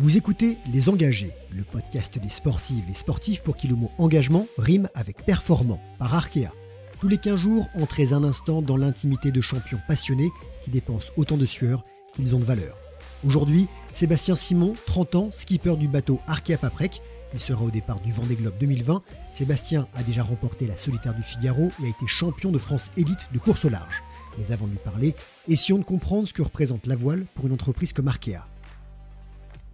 Vous écoutez Les Engagés, le podcast des sportives et sportifs pour qui le mot engagement rime avec performant, par Arkea. Tous les 15 jours, entrez un instant dans l'intimité de champions passionnés qui dépensent autant de sueur qu'ils ont de valeur. Aujourd'hui, Sébastien Simon, 30 ans, skipper du bateau Arkea Paprec. Il sera au départ du Vendée Globe 2020. Sébastien a déjà remporté la solitaire du Figaro et a été champion de France élite de course au large. Mais avant de lui parler, essayons de comprendre ce que représente la voile pour une entreprise comme Arkea.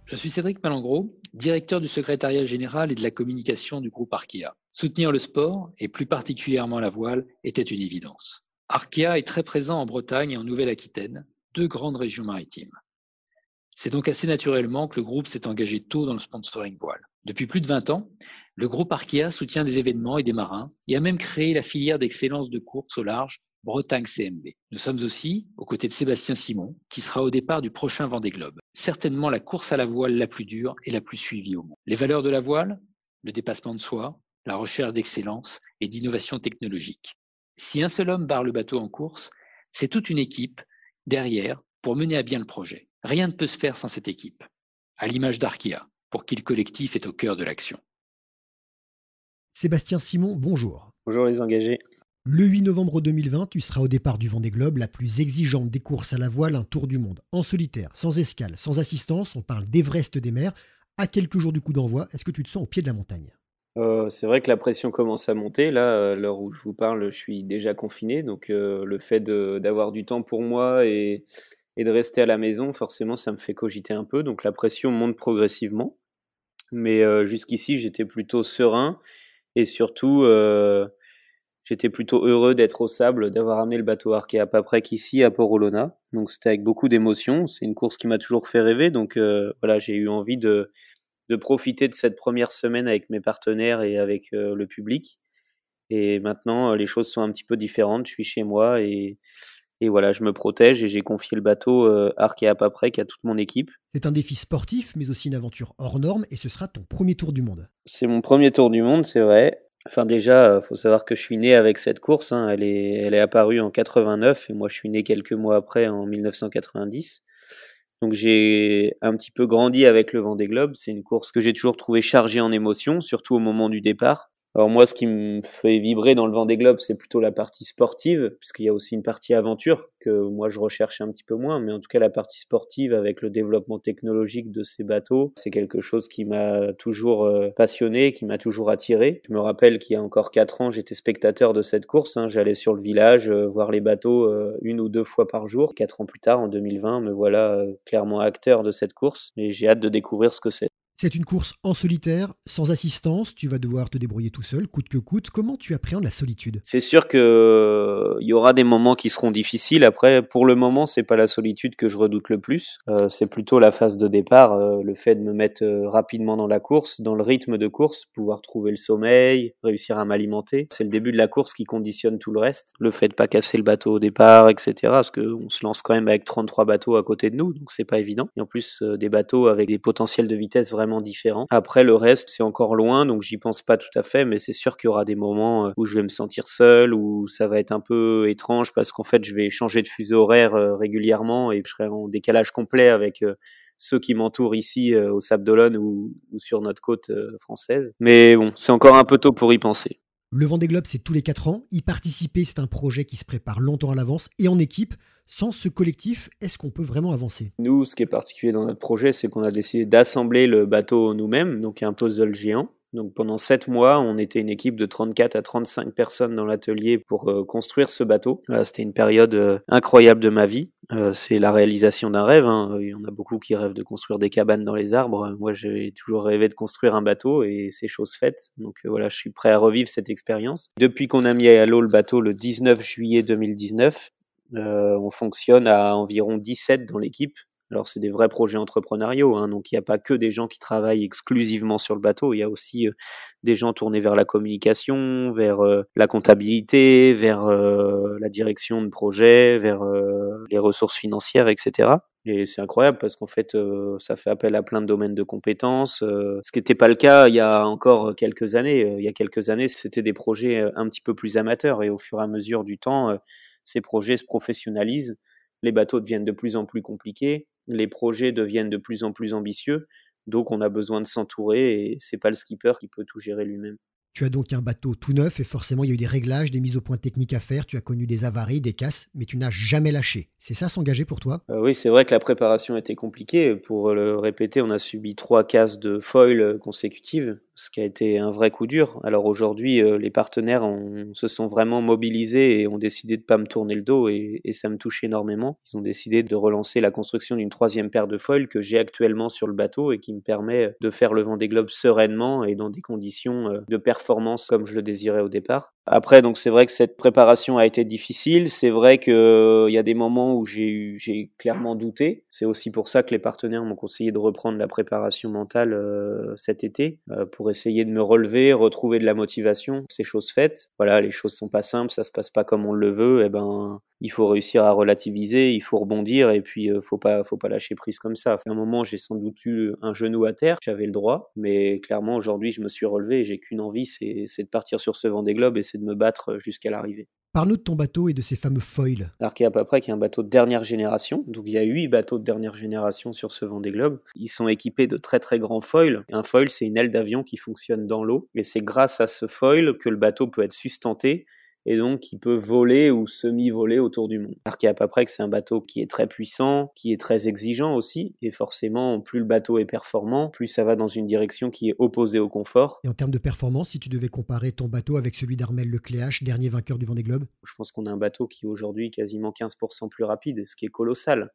Je suis Cédric Malangro, directeur du secrétariat général et de la communication du groupe Arkea. Soutenir le sport, et plus particulièrement la voile, était une évidence. Arkea est très présent en Bretagne et en Nouvelle-Aquitaine, deux grandes régions maritimes. C'est donc assez naturellement que le groupe s'est engagé tôt dans le sponsoring voile. Depuis plus de 20 ans, le groupe Arkea soutient des événements et des marins et a même créé la filière d'excellence de course au large Bretagne CMB. Nous sommes aussi aux côtés de Sébastien Simon, qui sera au départ du prochain Vendée Globe. Certainement la course à la voile la plus dure et la plus suivie au monde. Les valeurs de la voile, le dépassement de soi, la recherche d'excellence et d'innovation technologique. Si un seul homme barre le bateau en course, c'est toute une équipe derrière pour mener à bien le projet. Rien ne peut se faire sans cette équipe, à l'image d'Arkia, pour qui le collectif est au cœur de l'action. Sébastien Simon, bonjour. Bonjour les engagés. Le 8 novembre 2020, tu seras au départ du Vendée Globe, la plus exigeante des courses à la voile, un tour du monde. En solitaire, sans escale, sans assistance, on parle d'Everest des mers. À quelques jours du coup d'envoi, est-ce que tu te sens au pied de la montagne? Euh, C'est vrai que la pression commence à monter. Là, euh, l'heure où je vous parle, je suis déjà confiné. Donc euh, le fait d'avoir du temps pour moi et, et, de rester à la maison, forcément, ça me fait cogiter un peu. Donc la pression monte progressivement. Mais jusqu'ici, j'étais plutôt serein et surtout J'étais plutôt heureux d'être au sable, d'avoir amené le bateau Arkea à Paprec ici à Port-Olona. Donc c'était avec beaucoup d'émotion. C'est une course qui m'a toujours fait rêver. Donc euh, voilà, j'ai eu envie de, de profiter de cette première semaine avec mes partenaires et avec euh, le public. Et maintenant, euh, les choses sont un petit peu différentes. Je suis chez moi et, et voilà, je me protège et j'ai confié le bateau euh, Arkea Paprec à toute mon équipe. C'est un défi sportif, mais aussi une aventure hors norme et ce sera ton premier tour du monde. C'est mon premier tour du monde, c'est vrai. Enfin déjà, euh, faut savoir que je suis né avec cette course. Hein. Elle est, elle est apparue en 89 et moi je suis né quelques mois après en 1990. Donc j'ai un petit peu grandi avec le Vendée Globe. C'est une course que j'ai toujours trouvé chargée en émotions, surtout au moment du départ. Alors moi, ce qui me fait vibrer dans le vent des globes, c'est plutôt la partie sportive, puisqu'il y a aussi une partie aventure que moi je recherche un petit peu moins, mais en tout cas la partie sportive avec le développement technologique de ces bateaux, c'est quelque chose qui m'a toujours euh, passionné, qui m'a toujours attiré. Je me rappelle qu'il y a encore quatre ans, j'étais spectateur de cette course. Hein. J'allais sur le village euh, voir les bateaux euh, une ou deux fois par jour. Quatre ans plus tard, en 2020, me voilà clairement acteur de cette course, et j'ai hâte de découvrir ce que c'est. C'est une course en solitaire, sans assistance, tu vas devoir te débrouiller tout seul, coûte que coûte. Comment tu appréhendes la solitude? C'est sûr qu'il euh, y aura des moments qui seront difficiles. Après, pour le moment, c'est pas la solitude que je redoute le plus. Euh, c'est plutôt la phase de départ, euh, le fait de me mettre rapidement dans la course, dans le rythme de course, pouvoir trouver le sommeil, réussir à m'alimenter. C'est le début de la course qui conditionne tout le reste. Le fait de pas casser le bateau au départ, etc. Parce qu'on se lance quand même avec 33 bateaux à côté de nous, donc c'est pas évident. Et en plus, des bateaux avec des potentiels de vitesse vraiment différent. Après, le reste, c'est encore loin, donc j'y pense pas tout à fait, mais c'est sûr qu'il y aura des moments euh, où je vais me sentir seul, où ça va être un peu étrange parce qu'en fait, je vais changer de fuseau horaire euh, régulièrement et je serai en décalage complet avec euh, ceux qui m'entourent ici au Sable d'Olonne ou, sur notre côte française. Mais bon, c'est encore un peu tôt pour y penser. Le Vendée Globe, c'est tous les 4 ans. Y participer, c'est un projet qui se prépare longtemps à l'avance et en équipe. Sans ce collectif, est-ce qu'on peut vraiment avancer? Nous, ce qui est particulier dans notre projet, c'est qu'on a décidé d'assembler le bateau nous-mêmes, donc un puzzle géant. Donc pendant sept mois, on était une équipe de 34 à 35 personnes dans l'atelier pour euh, construire ce bateau. C'était une période euh, incroyable de ma vie. Euh, c'est la réalisation d'un rêve. Hein. Il y en a beaucoup qui rêvent de construire des cabanes dans les arbres. Moi, j'ai toujours rêvé de construire un bateau et c'est chose faite. Donc voilà, je suis prêt à revivre cette expérience. Depuis qu'on a mis à l'eau le bateau le 19 juillet 2019, euh, on fonctionne à environ 17 dans l'équipe. Alors c'est des vrais projets entrepreneuriaux, hein, donc il n'y a pas que des gens qui travaillent exclusivement sur le bateau, il y a aussi euh, des gens tournés vers la communication, vers euh, la comptabilité, vers la direction de projet, vers les ressources financières, etc. Et c'est incroyable parce qu'en fait, ça fait appel à plein de domaines de compétences, ce qui n'était pas le cas il y a encore quelques années. il y a quelques années, c'était des projets un petit peu plus amateurs et au fur et à mesure du temps, ces projets se professionnalisent, les bateaux deviennent de plus en plus compliqués, les projets deviennent de plus en plus ambitieux. Donc on a besoin de s'entourer et c'est pas le skipper qui peut tout gérer lui-même. Tu as donc un bateau tout neuf et forcément il y a eu des réglages, des mises au point techniques à faire, tu as connu des avaries, des casses, mais tu n'as jamais lâché. C'est ça s'engager pour toi? Euh, Oui, c'est vrai que la préparation était compliquée. Pour le répéter, on a subi trois casses de foil consécutives, ce qui a été un vrai coup dur. Alors aujourd'hui, euh, les partenaires se sont vraiment mobilisés et ont décidé de pas me tourner le dos et, et, ça me touche énormément. Ils ont décidé de relancer la construction d'une troisième paire de foils que j'ai actuellement sur le bateau et qui me permet de faire le vent des globes sereinement et dans des conditions euh, de performance comme je le désirais au départ. Après, donc c'est vrai que cette préparation a été difficile. C'est vrai qu'il euh, y a des moments où j'ai clairement douté. C'est aussi pour ça que les partenaires m'ont conseillé de reprendre la préparation mentale euh, cet été euh, pour essayer de me relever, retrouver de la motivation. C'est chose faite. Voilà, les choses sont pas simples, ça se passe pas comme on le veut. Et eh ben, il faut réussir à relativiser, il faut rebondir et puis faut pas, faut pas lâcher prise comme ça. À un moment, j'ai sans doute eu un genou à terre, j'avais le droit, mais clairement aujourd'hui, je me suis relevé et j'ai qu'une envie, c'est, c'est de partir sur ce vent des globes et de me battre jusqu'à l'arrivée. Parle-nous de ton bateau et de ses fameux foils. L'Arkea Paprec qui est un bateau de dernière génération. Donc il y a huit bateaux de dernière génération sur ce Vendée Globe. Ils sont équipés de très très grands foils. Un foil, c'est une aile d'avion qui fonctionne dans l'eau. Et c'est grâce à ce foil que le bateau peut être sustenté et donc qui peut voler ou semi-voler autour du monde. Arkea Paprec, c'est un bateau qui est très puissant, qui est très exigeant aussi, et forcément, plus le bateau est performant, plus ça va dans une direction qui est opposée au confort. Et en termes de performance, si tu devais comparer ton bateau avec celui d'Armel Lecléache, dernier vainqueur du Vendée Globe? Je pense qu'on a un bateau qui est aujourd'hui quasiment 15% plus rapide, ce qui est colossal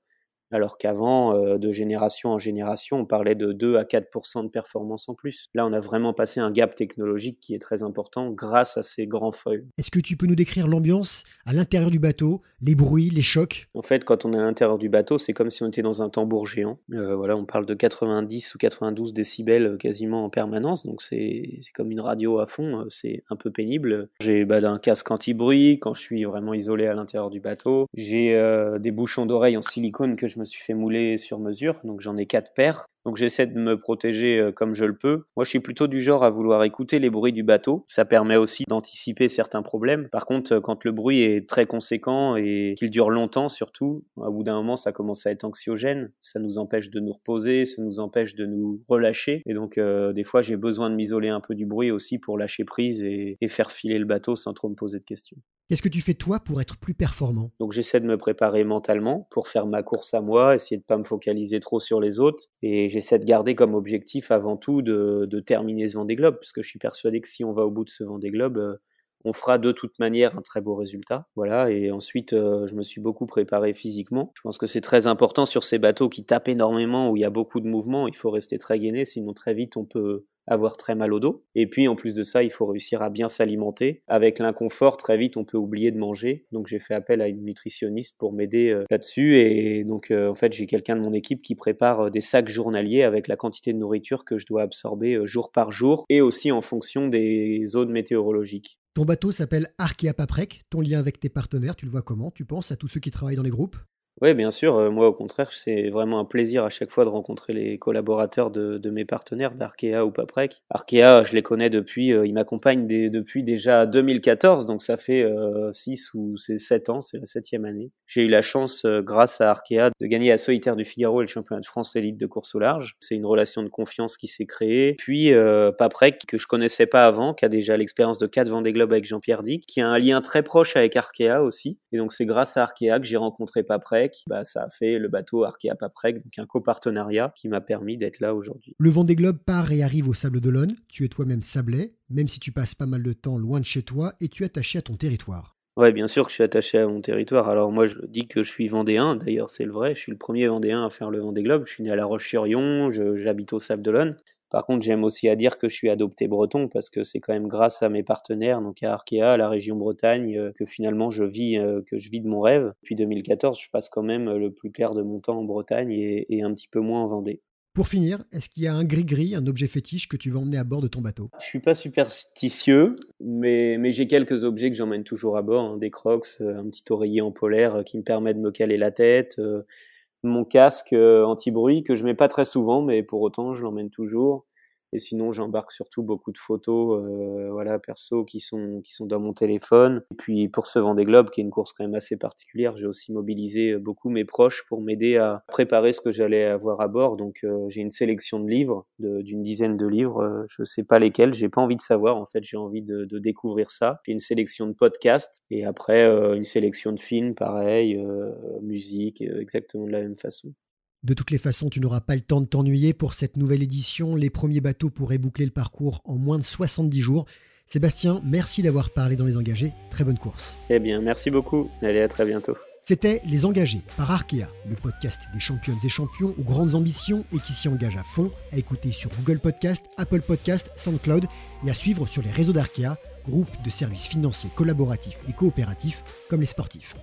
alors qu'avant, euh, de génération en génération, on parlait de 2 à 4% de performance en plus. Là, on a vraiment passé un gap technologique qui est très important grâce à ces grands foils. Est-ce que tu peux nous décrire l'ambiance à l'intérieur du bateau, les bruits, les chocs? En fait, quand on est à l'intérieur du bateau, c'est comme si on était dans un tambour géant. Euh, voilà, on parle de 90 ou 92 décibels euh, quasiment en permanence, donc c'est comme une radio à fond, c'est un peu pénible. J'ai bah, un casque anti-bruit quand je suis vraiment isolé à l'intérieur du bateau. J'ai des bouchons d'oreilles en silicone que je me suis fait mouler sur mesure, donc j'en ai quatre paires. Donc j'essaie de me protéger euh, comme je le peux. Moi, je suis plutôt du genre à vouloir écouter les bruits du bateau. Ça permet aussi d'anticiper certains problèmes. Par contre, euh, quand le bruit est très conséquent et qu'il dure longtemps, surtout, à bout d'un moment, ça commence à être anxiogène. Ça nous empêche de nous reposer, ça nous empêche de nous relâcher. Et donc, euh, des fois, j'ai besoin de m'isoler un peu du bruit aussi pour lâcher prise et faire filer le bateau sans trop me poser de questions. Qu'est-ce que tu fais toi pour être plus performant? Donc j'essaie de me préparer mentalement pour faire ma course à moi, essayer de pas me focaliser trop sur les autres et j'essaie de garder comme objectif avant tout de, de terminer ce Vendée Globe parce que je suis persuadé que si on va au bout de ce Vendée Globe, euh, on fera de toute manière un très beau résultat. Voilà, et ensuite, euh, je me suis beaucoup préparé physiquement. Je pense que c'est très important sur ces bateaux qui tapent énormément, où il y a beaucoup de mouvements. Il faut rester très gainé, sinon très vite on peut avoir très mal au dos. Et puis en plus de ça, il faut réussir à bien s'alimenter. Avec l'inconfort, très vite, on peut oublier de manger. Donc j'ai fait appel à une nutritionniste pour m'aider euh, là-dessus. Et donc euh, en fait, j'ai quelqu'un de mon équipe qui prépare des sacs journaliers avec la quantité de nourriture que je dois absorber jour par jour et aussi en fonction des zones météorologiques. Ton bateau s'appelle Arkea Paprec. Ton lien avec tes partenaires, tu le vois comment? Tu penses à tous ceux qui travaillent dans les groupes? Oui, bien sûr. Euh, moi, au contraire, c'est vraiment un plaisir à chaque fois de rencontrer les collaborateurs de, de mes partenaires, d'Arkea ou Paprec. Arkea, je les connais depuis, euh, ils m'accompagnent depuis déjà 2014, donc ça fait euh, 6 ou 7 ans, c'est la septième année. J'ai eu la chance, euh, grâce à Arkea, de gagner la solitaire du Figaro et le championnat de France élite de course au large. C'est une relation de confiance qui s'est créée. Puis euh, Paprec, que je connaissais pas avant, qui a déjà l'expérience de 4 Vendée Globe avec Jean-Pierre Dick, qui a un lien très proche avec Arkea aussi. Et donc c'est grâce à Arkea que j'ai rencontré Paprec bah, ça a fait le bateau Arkea Paprec, donc un copartenariat qui m'a permis d'être là aujourd'hui. Le Vendée Globe part et arrive au Sable d'Olonne. Tu es toi-même sablé, même si tu passes pas mal de temps loin de chez toi et tu es attaché à ton territoire. Ouais, bien sûr que je suis attaché à mon territoire. Alors moi, je dis que je suis vendéen. D'ailleurs, c'est le vrai. Je suis le premier vendéen à faire le Vendée Globe. Je suis né à La Roche-sur-Yon. J'habite au Sable d'Olonne. Par contre, j'aime aussi à dire que je suis adopté breton parce que c'est quand même grâce à mes partenaires, donc à Arkea, à la région Bretagne, euh, que finalement je vis, euh, que je vis de mon rêve. Depuis 2014, je passe quand même le plus clair de mon temps en Bretagne et, un petit peu moins en Vendée. Pour finir, est-ce qu'il y a un gris-gris, un objet fétiche que tu veux emmener à bord de ton bateau? Je suis pas superstitieux, mais, mais j'ai quelques objets que j'emmène toujours à bord, hein. des crocs, euh, un petit oreiller en polaire qui me permet de me caler la tête, mon casque euh, anti-bruit que je mets pas très souvent, mais pour autant je l'emmène toujours. Et sinon, j'embarque surtout beaucoup de photos, euh, voilà, perso, qui sont, qui sont dans mon téléphone. Et puis, pour ce Vendée Globe, qui est une course quand même assez particulière, j'ai aussi mobilisé beaucoup mes proches pour m'aider à préparer ce que j'allais avoir à bord. Donc, euh, j'ai une sélection de livres, d'une dizaine de livres. Euh, je sais pas lesquels, j'ai pas envie de savoir. En fait, j'ai envie de, de, découvrir ça. J'ai une sélection de podcasts et après, euh, une sélection de films, pareil, musique, exactement de la même façon. De toutes les façons, tu n'auras pas le temps de t'ennuyer pour cette nouvelle édition. Les premiers bateaux pourraient boucler le parcours en moins de 70 jours. Sébastien, merci d'avoir parlé dans Les Engagés. Très bonne course. Eh bien, merci beaucoup. Allez, à très bientôt. C'était Les Engagés par Arkea, le podcast des championnes et champions aux grandes ambitions et qui s'y engagent à fond, à écouter sur Google Podcast, Apple Podcast, SoundCloud et à suivre sur les réseaux d'Arkea, groupe de services financiers collaboratifs et coopératifs comme les sportifs.